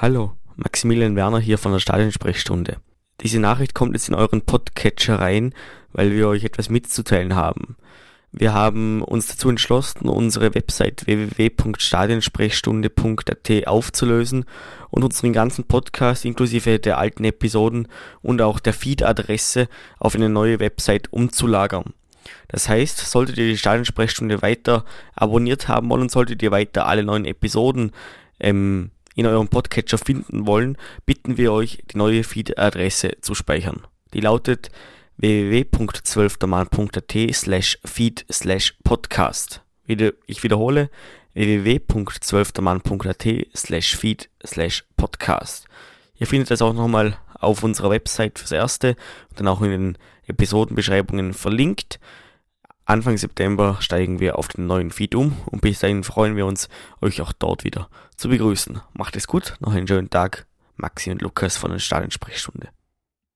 Hallo, Maximilian Werner hier von der Stadionsprechstunde. Diese Nachricht kommt jetzt in euren Podcatcher rein, weil wir euch etwas mitzuteilen haben. Wir haben uns dazu entschlossen, unsere Website www.stadionsprechstunde.at aufzulösen und unseren ganzen Podcast inklusive der alten Episoden und auch der Feed-Adresse auf eine neue Website umzulagern. Das heißt, solltet ihr die Stadionsprechstunde weiter abonniert haben wollen, solltet ihr weiter alle neuen Episoden ähm, in eurem Podcatcher finden wollen, bitten wir euch, die neue Feed-Adresse zu speichern. Die lautet www.zwölftermann.at slash feed slash podcast. Ich wiederhole www.zwölftermann.at slash feed slash podcast. Ihr findet das auch nochmal auf unserer Website fürs Erste und dann auch in den Episodenbeschreibungen verlinkt. Anfang September steigen wir auf den neuen Feed um und bis dahin freuen wir uns, euch auch dort wieder zu begrüßen. Macht es gut, noch einen schönen Tag. Maxi und Lukas von der Stadionsprechstunde.